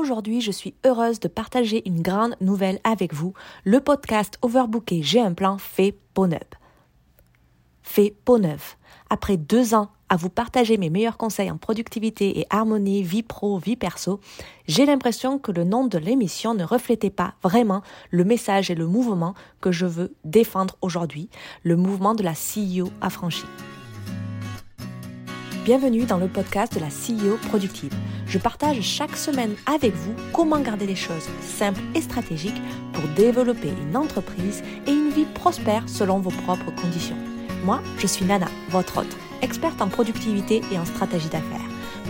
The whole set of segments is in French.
aujourd'hui je suis heureuse de partager une grande nouvelle avec vous. Le podcast Overbooké J'ai un plan fait peau neuve. Fait peau neuve. Après deux ans à vous partager mes meilleurs conseils en productivité et harmonie, vie pro, vie perso, j'ai l'impression que le nom de l'émission ne reflétait pas vraiment le message et le mouvement que je veux défendre aujourd'hui, le mouvement de la CEO affranchie. Bienvenue dans le podcast de la CEO productive. Je partage chaque semaine avec vous comment garder les choses simples et stratégiques pour développer une entreprise et une vie prospère selon vos propres conditions. Moi, je suis Nana, votre hôte, experte en productivité et en stratégie d'affaires.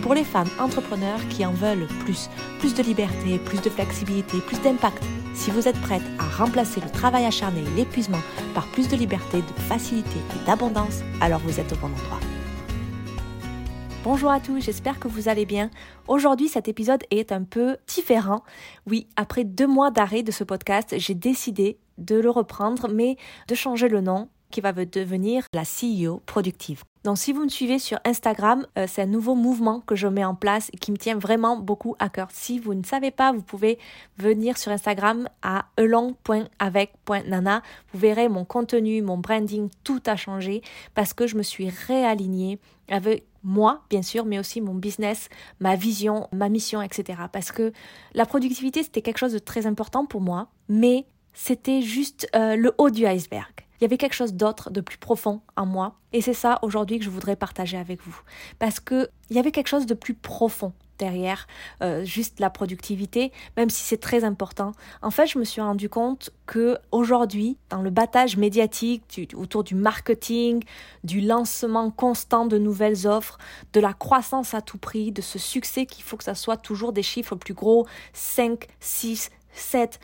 Pour les femmes entrepreneurs qui en veulent plus, plus de liberté, plus de flexibilité, plus d'impact, si vous êtes prête à remplacer le travail acharné et l'épuisement par plus de liberté, de facilité et d'abondance, alors vous êtes au bon endroit. Bonjour à tous, j'espère que vous allez bien. Aujourd'hui, cet épisode est un peu différent. Oui, après deux mois d'arrêt de ce podcast, j'ai décidé de le reprendre, mais de changer le nom qui va devenir la CEO productive. Donc si vous me suivez sur Instagram, euh, c'est un nouveau mouvement que je mets en place et qui me tient vraiment beaucoup à cœur. Si vous ne savez pas, vous pouvez venir sur Instagram à elong.avec.nana. Vous verrez mon contenu, mon branding, tout a changé parce que je me suis réalignée avec moi, bien sûr, mais aussi mon business, ma vision, ma mission, etc. Parce que la productivité, c'était quelque chose de très important pour moi, mais c'était juste euh, le haut du iceberg il y avait quelque chose d'autre, de plus profond en moi. Et c'est ça aujourd'hui que je voudrais partager avec vous. Parce qu'il y avait quelque chose de plus profond derrière euh, juste la productivité, même si c'est très important. En fait, je me suis rendu compte que aujourd'hui, dans le battage médiatique autour du marketing, du lancement constant de nouvelles offres, de la croissance à tout prix, de ce succès qu'il faut que ça soit toujours des chiffres plus gros, 5, 6, 7,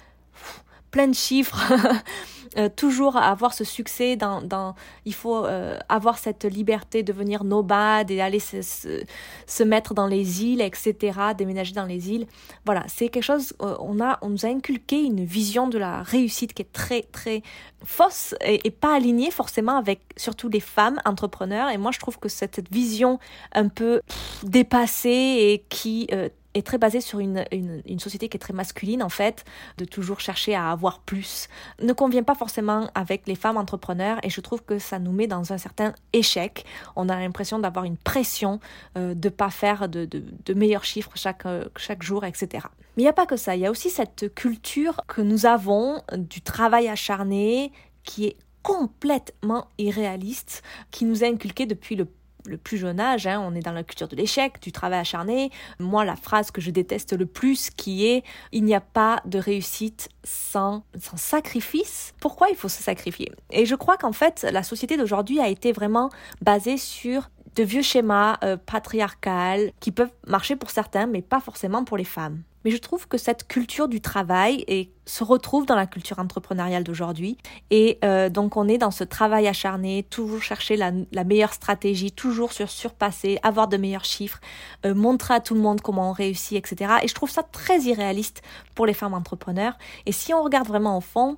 plein de chiffres. Euh, toujours avoir ce succès dans, il faut euh, avoir cette liberté de devenir nomade et aller se, se, mettre dans les îles etc déménager dans les îles voilà c'est quelque chose euh, on a on nous a inculqué une vision de la réussite qui est très très fausse et pas alignée forcément avec surtout les femmes entrepreneurs et moi je trouve que cette vision un peu dépassée et qui est très basé sur une, une, société qui est très masculine en fait, de toujours chercher à avoir plus, ne convient pas forcément avec les femmes entrepreneurs et je trouve que ça nous met dans un certain échec. On a l'impression d'avoir une pression euh, de pas faire de, de, meilleurs chiffres chaque, euh, chaque jour, etc. Mais il n'y a pas que ça, il y a aussi cette culture que nous avons du travail acharné qui est complètement irréaliste, qui nous a inculqué depuis le le plus jeune âge, hein, on est dans la culture de l'échec, du travail acharné. Moi, la phrase que je déteste le plus qui est il n'y a pas de réussite sans, sacrifice. Pourquoi il faut se sacrifier? Et je crois qu'en fait, la société d'aujourd'hui a été vraiment basée sur de vieux schémas euh, patriarcales qui peuvent marcher pour certains, mais pas forcément pour les femmes. Mais je trouve que cette culture du travail se retrouve dans la culture entrepreneuriale d'aujourd'hui. Et euh, donc on est dans ce travail acharné, toujours chercher la, meilleure stratégie, toujours sur surpasser, avoir de meilleurs chiffres, euh, montrer à tout le monde comment on réussit, etc. Et je trouve ça très irréaliste pour les femmes entrepreneurs. Et si on regarde vraiment au fond,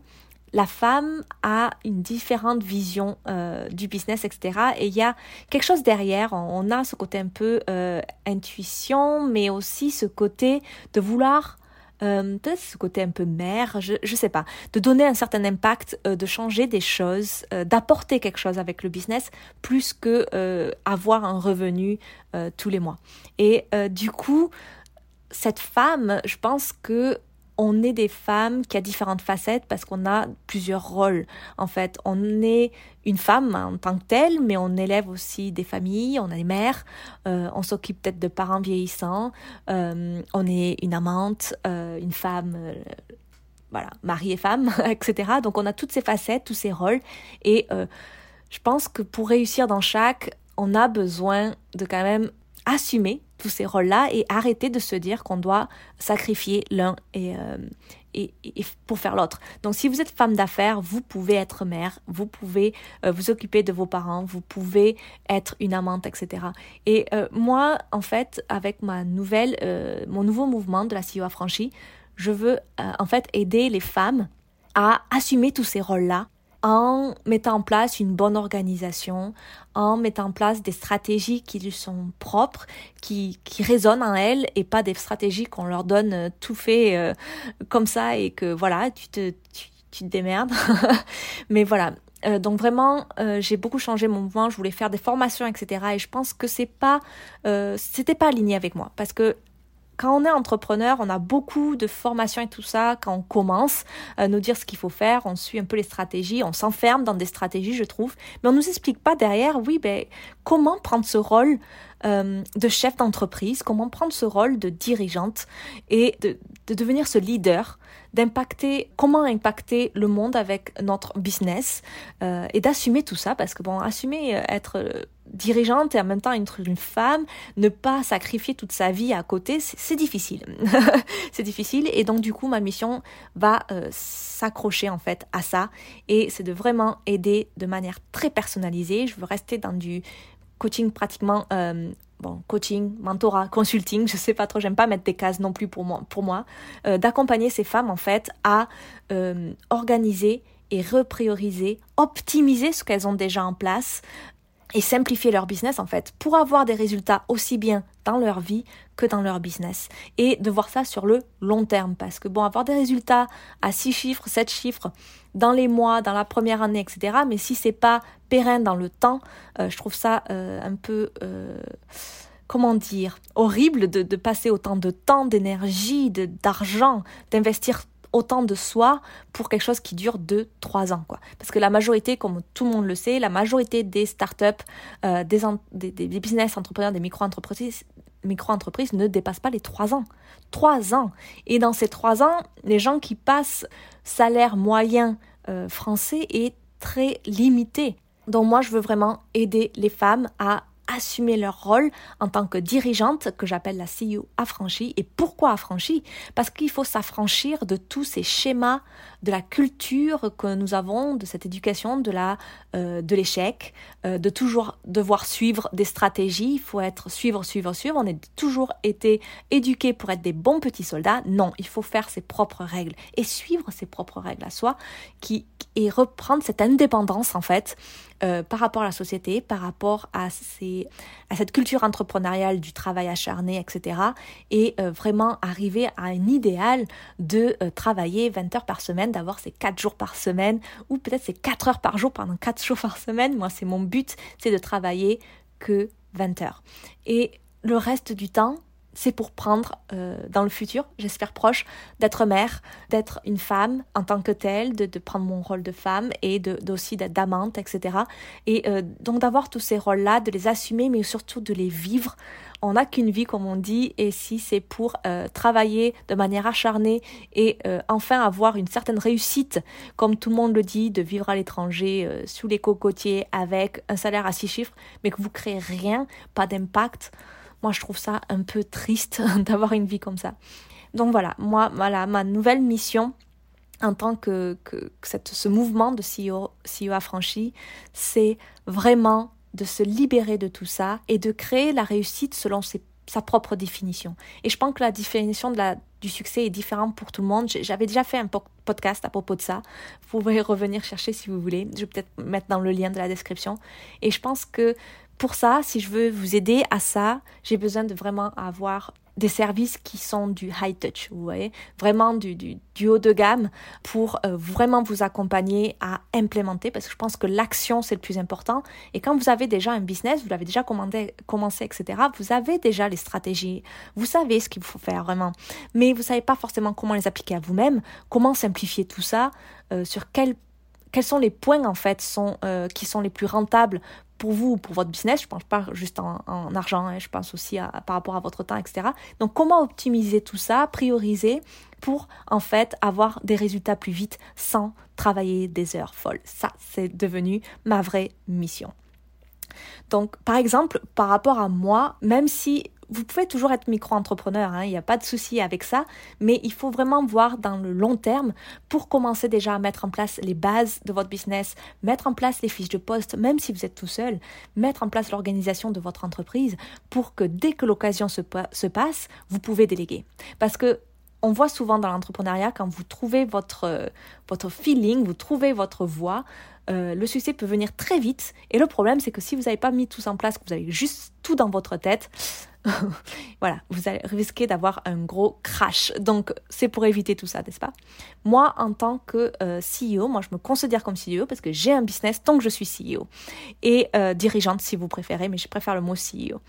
la femme a une différente vision euh, du business, etc. Et il y a quelque chose derrière. On a ce côté un peu euh, intuition, mais aussi ce côté de vouloir, euh, peut-être ce côté un peu mère, je ne sais pas, de donner un certain impact, de changer des choses, d'apporter quelque chose avec le business, plus que avoir un revenu tous les mois. Et du coup, cette femme, je pense que on est des femmes qui a différentes facettes parce qu'on a plusieurs rôles. En fait, on est une femme en tant que telle, mais on élève aussi des familles, on a des mères, euh, on s'occupe peut-être de parents vieillissants, euh, on est une amante, euh, une femme, voilà, mari et femme, etc. Donc on a toutes ces facettes, tous ces rôles. Et je pense que pour réussir dans chaque, on a besoin de quand même assumer tous ces rôles-là et arrêter de se dire qu'on doit sacrifier l'un et, euh, et, pour faire l'autre. Donc si vous êtes femme d'affaires, vous pouvez être mère, vous pouvez euh, vous occuper de vos parents, vous pouvez être une amante, etc. Et euh, moi, en fait, avec ma nouvelle, mon nouveau mouvement de la CEO affranchie, je veux en fait aider les femmes à assumer tous ces rôles-là en mettant en place une bonne organisation, en mettant en place des stratégies qui lui sont propres, qui, qui résonnent en elles et pas des stratégies qu'on leur donne euh, tout fait euh, comme ça et que voilà, tu te, tu, tu te démerdes. Mais voilà, euh, donc vraiment, euh, j'ai beaucoup changé mon mouvement. Je voulais faire des formations, etc. Et je pense que c'est pas, euh, c'était pas aligné avec moi, parce que quand on est entrepreneur, on a beaucoup de formations et tout ça. Quand on commence à nous dire ce qu'il faut faire, on suit un peu les stratégies, on s'enferme dans des stratégies, je trouve. Mais on nous explique pas derrière, oui, ben comment prendre ce rôle euh, de chef d'entreprise, comment prendre ce rôle de dirigeante et de, de devenir ce leader, d'impacter, comment impacter le monde avec notre business euh, et d'assumer tout ça parce que bon, assumer euh, être dirigeante et en même temps être une femme, ne pas sacrifier toute sa vie à côté, c'est difficile. c'est difficile et donc du coup ma mission va s'accrocher en fait à ça et c'est de vraiment aider de manière très personnalisée. Je veux rester dans du coaching pratiquement euh, bon coaching mentorat consulting je sais pas trop j'aime pas mettre des cases non plus pour moi pour moi euh, d'accompagner ces femmes en fait à euh, organiser et reprioriser optimiser ce qu'elles ont déjà en place et simplifier leur business en fait pour avoir des résultats aussi bien dans leur vie que dans leur business. Et de voir ça sur le long terme parce que bon avoir des résultats à 6 chiffres, 7 chiffres dans les mois, dans la première année, etc. Mais si c'est pas pérenne dans le temps, euh, je trouve ça euh, un peu euh, comment dire horrible de, de passer autant de temps, d'énergie, d'argent, d'investir autant de soi pour quelque chose qui dure 2-3 ans. Quoi. Parce que la majorité, comme tout le monde le sait, la majorité des startups, euh, des, des, business entrepreneurs, des micro-entreprises, micro-entreprises ne dépassent pas les 3 ans. 3 ans. Et dans ces 3 ans, les gens qui passent salaire moyen euh, français est très limité. Donc moi, je veux vraiment aider les femmes à assumer leur rôle en tant que dirigeante, que j'appelle la CEO affranchie. Et pourquoi affranchie? Parce qu'il faut s'affranchir de tous ces schémas, de la culture que nous avons, de cette éducation, de la, euh, de l'échec, euh, de toujours devoir suivre des stratégies. Il faut être suivre, suivre, suivre. On a toujours été éduqués pour être des bons petits soldats. Non, il faut faire ses propres règles et suivre ses propres règles à soi, qui et reprendre cette indépendance en fait euh, par rapport à la société, par rapport à, ces, à cette culture entrepreneuriale du travail acharné, etc. Et euh, vraiment arriver à un idéal de euh, travailler 20 heures par semaine, d'avoir ces 4 jours par semaine, ou peut-être ces 4 heures par jour pendant 4 jours par semaine. Moi, c'est mon but, c'est de travailler que 20 heures. Et le reste du temps, c'est pour prendre euh, dans le futur, j'espère proche, d'être mère, d'être une femme en tant que telle, de, de prendre mon rôle de femme et de, aussi d'être d'amante, etc. Et euh, donc d'avoir tous ces rôles-là, de les assumer, mais surtout de les vivre. On n'a qu'une vie, comme on dit, et si c'est pour euh, travailler de manière acharnée et enfin avoir une certaine réussite, comme tout le monde le dit, de vivre à l'étranger sous les cocotiers avec un salaire à six chiffres, mais que vous créez rien, pas d'impact. Moi, je trouve ça un peu triste d'avoir une vie comme ça. Donc voilà, moi, voilà, ma nouvelle mission en tant que, que, cette, ce mouvement de CEO, CEO affranchi, c'est vraiment de se libérer de tout ça et de créer la réussite selon sa propre définition. Et je pense que la définition du succès est différente pour tout le monde. J'avais déjà fait un podcast à propos de ça. Vous pouvez revenir chercher si vous voulez. Je vais peut-être mettre dans le lien de la description. Et je pense que pour ça, si je veux vous aider à ça, j'ai besoin de vraiment avoir des services qui sont du high touch, vous voyez, vraiment du, haut de gamme pour euh, vraiment vous accompagner à implémenter parce que je pense que l'action c'est le plus important et quand vous avez déjà un business, vous l'avez déjà commandé, commencé, etc., vous avez déjà les stratégies, vous savez ce qu'il faut faire vraiment, mais vous savez pas forcément comment les appliquer à vous-même, comment simplifier tout ça, euh, sur quel quels sont les points en fait euh, qui sont les plus rentables pour vous ou pour votre business? Je ne pense pas juste en, argent, hein, je pense aussi par rapport à votre temps, etc. Donc comment optimiser tout ça, prioriser pour en fait avoir des résultats plus vite sans travailler des heures folles? Ça, c'est devenu ma vraie mission. Donc, par exemple, par rapport à moi, même si vous pouvez toujours être micro-entrepreneur, hein, il n'y a pas de souci avec ça, mais il faut vraiment voir dans le long terme pour commencer déjà à mettre en place les bases de votre business, mettre en place les fiches de poste, même si vous êtes tout seul, mettre en place l'organisation de votre entreprise pour que dès que l'occasion se, se passe, vous pouvez déléguer. Parce que on voit souvent dans l'entrepreneuriat, quand vous trouvez votre, votre feeling, vous trouvez votre voie, euh, le succès peut venir très vite. Et le problème, c'est que si vous n'avez pas mis tout en place, que vous avez juste tout dans votre tête, voilà, vous allez risquer d'avoir un gros crash. Donc, c'est pour éviter tout ça, n'est-ce pas? Moi, en tant que euh, CEO, moi, je me considère comme CEO parce que j'ai un business tant que je suis CEO. Et dirigeante, si vous préférez, mais je préfère le mot CEO.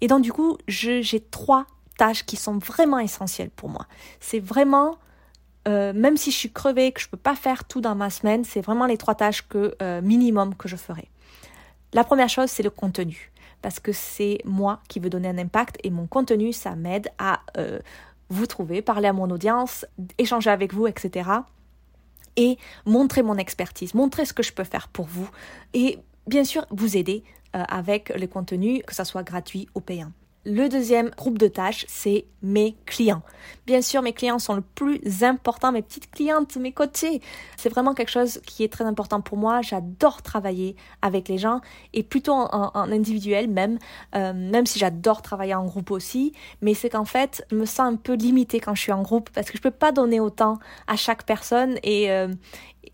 Et donc, du coup, j'ai trois tâches qui sont vraiment essentielles pour moi. C'est vraiment, euh, même si je suis crevée, que je ne peux pas faire tout dans ma semaine, c'est vraiment les trois tâches que, euh, minimum que je ferai. La première chose, c'est le contenu. Parce que c'est moi qui veux donner un impact et mon contenu, ça m'aide à euh, vous trouver, parler à mon audience, échanger avec vous, etc. Et montrer mon expertise, montrer ce que je peux faire pour vous. Et bien sûr, vous aider avec le contenu, que ça soit gratuit ou payant. Le deuxième groupe de tâches, c'est mes clients. Bien sûr, mes clients sont le plus important, mes petites clientes, mes côtés. C'est vraiment quelque chose qui est très important pour moi. J'adore travailler avec les gens et plutôt en, individuel même, euh, même si j'adore travailler en groupe aussi. Mais c'est qu'en fait, je me sens un peu limitée quand je suis en groupe parce que je peux pas donner autant à chaque personne et, euh,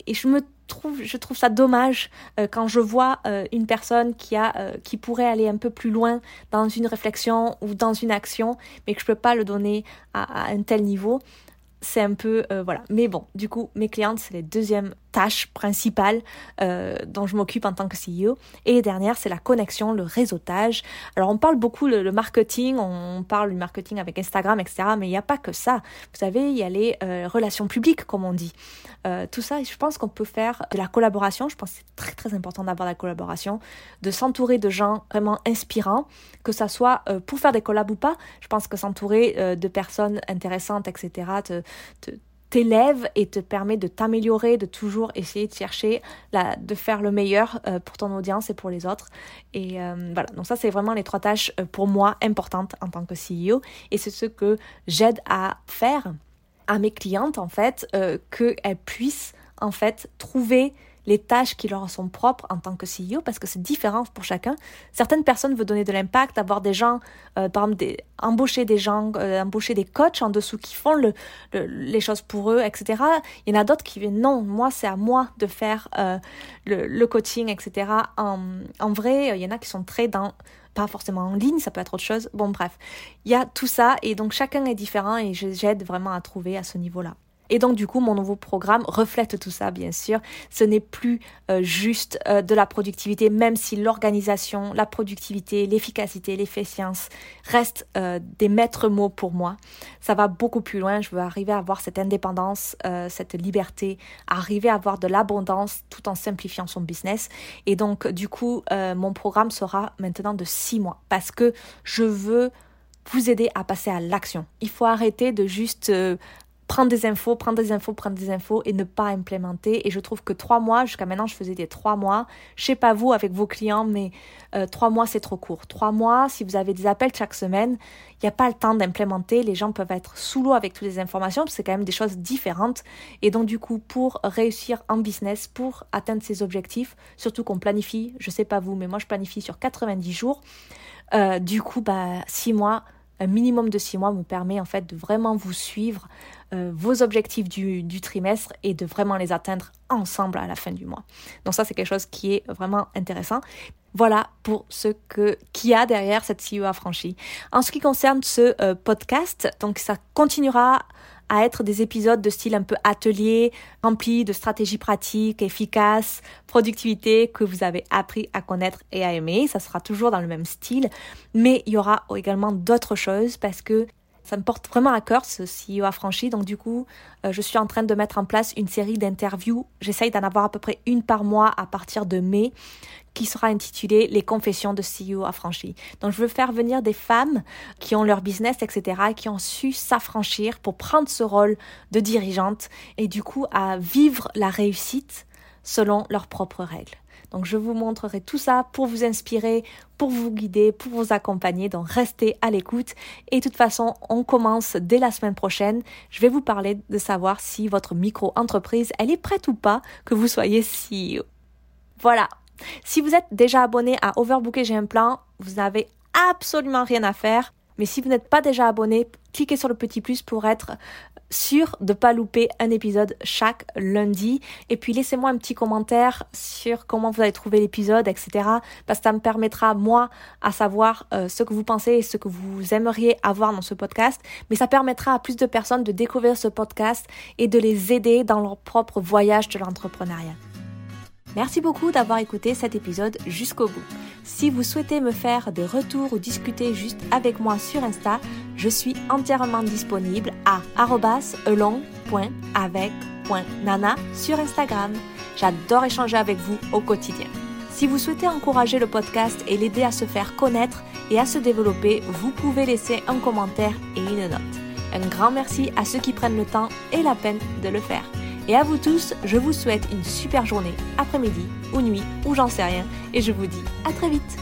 et je me je trouve ça dommage euh, quand je vois euh, une personne qui, a, euh, qui pourrait aller un peu plus loin dans une réflexion ou dans une action, mais que je ne peux pas le donner à, un tel niveau. C'est un peu... voilà. Mais bon, du coup, mes clientes, c'est les deuxièmes tâche principale euh, dont je m'occupe en tant que CEO. Et dernière, c'est la connexion, le réseautage. Alors on parle beaucoup le, marketing, on parle du marketing avec Instagram, etc. Mais il n'y a pas que ça. Vous savez, il y a les euh, relations publiques, comme on dit. Euh, tout ça, je pense qu'on peut faire de la collaboration. Je pense que c'est très très important d'avoir la collaboration, de s'entourer de gens vraiment inspirants, que ça soit pour faire des collabs ou pas. Je pense que s'entourer de personnes intéressantes, etc. te, te t'élève et te permet de t'améliorer, de toujours essayer de chercher, la, de faire le meilleur euh, pour ton audience et pour les autres. Et euh, voilà, donc ça c'est vraiment les trois tâches euh, pour moi importantes en tant que CEO et c'est ce que j'aide à faire à mes clientes en fait, qu'elles puissent en fait trouver les tâches qui leur sont propres en tant que CEO parce que c'est différent pour chacun. Certaines personnes veulent donner de l'impact, avoir des gens, euh, par exemple, embaucher des gens, euh, embaucher des coachs en dessous qui font le, les choses pour eux, etc. Il y en a d'autres qui viennent, non, moi, c'est à moi de faire euh, le, le, coaching, etc. En, en vrai, il y en a qui sont très dans pas forcément en ligne, ça peut être autre chose. Bon, bref, il y a tout ça et donc chacun est différent et j'aide vraiment à trouver à ce niveau-là. Et donc du coup, mon nouveau programme reflète tout ça, bien sûr. Ce n'est plus euh, juste euh, de la productivité, même si l'organisation, la productivité, l'efficacité, l'efficience restent euh, des maîtres mots pour moi. Ça va beaucoup plus loin. Je veux arriver à avoir cette indépendance, cette liberté, arriver à avoir de l'abondance tout en simplifiant son business. Et donc du coup, mon programme sera maintenant de six mois parce que je veux vous aider à passer à l'action. Il faut arrêter de juste prendre des infos, prendre des infos, prendre des infos et ne pas implémenter. Et je trouve que trois mois, jusqu'à maintenant, je faisais des trois mois. Je sais pas vous avec vos clients, mais euh, trois mois, c'est trop court. Trois mois, si vous avez des appels chaque semaine, il n'y a pas le temps d'implémenter. Les gens peuvent être sous l'eau avec toutes les informations, c'est quand même des choses différentes. Et donc, du coup, pour réussir en business, pour atteindre ses objectifs, surtout qu'on planifie, je sais pas vous, mais moi, je planifie sur 90 jours. Euh, du coup, bah, six mois, minimum de six mois me permet en fait de vraiment vous suivre euh, vos objectifs du, trimestre et de vraiment les atteindre ensemble à la fin du mois. Donc ça c'est quelque chose qui est vraiment intéressant. Voilà pour ce que qui a derrière cette CEO affranchie. En ce qui concerne ce euh, podcast, donc ça continuera à être des épisodes de style un peu atelier, remplis de stratégies pratiques, efficaces, productivité que vous avez appris à connaître et à aimer. Ça sera toujours dans le même style, mais il y aura également d'autres choses parce que ça me porte vraiment à cœur ce CEO affranchi. Donc du coup, euh, je suis en train de mettre en place une série d'interviews. J'essaye d'en avoir à peu près une par mois à partir de mai qui sera intitulée Les confessions de CEO affranchi. Donc je veux faire venir des femmes qui ont leur business, etc., qui ont su s'affranchir pour prendre ce rôle de dirigeante et du coup à vivre la réussite selon leurs propres règles. Donc je vous montrerai tout ça pour vous inspirer, pour vous guider, pour vous accompagner. Donc restez à l'écoute. Et de toute façon, on commence dès la semaine prochaine. Je vais vous parler de savoir si votre micro-entreprise, elle est prête ou pas que vous soyez CEO. Voilà. Si vous êtes déjà abonné à Overbooker, j'ai un plan, vous n'avez absolument rien à faire. Mais si vous n'êtes pas déjà abonné, cliquez sur le petit plus pour être sûr de ne pas louper un épisode chaque lundi. Et puis laissez-moi un petit commentaire sur comment vous avez trouvé l'épisode, etc. Parce que ça me permettra, moi, à savoir euh, ce que vous pensez et ce que vous aimeriez avoir dans ce podcast. Mais ça permettra à plus de personnes de découvrir ce podcast et de les aider dans leur propre voyage de l'entrepreneuriat. Merci beaucoup d'avoir écouté cet épisode jusqu'au bout. Si vous souhaitez me faire des retours ou discuter juste avec moi sur Insta, je suis entièrement disponible à along.avec.nana sur Instagram. J'adore échanger avec vous au quotidien. Si vous souhaitez encourager le podcast et l'aider à se faire connaître et à se développer, vous pouvez laisser un commentaire et une note. Un grand merci à ceux qui prennent le temps et la peine de le faire. Et à vous tous, je vous souhaite une super journée, après-midi ou nuit ou j'en sais rien. Et je vous dis à très vite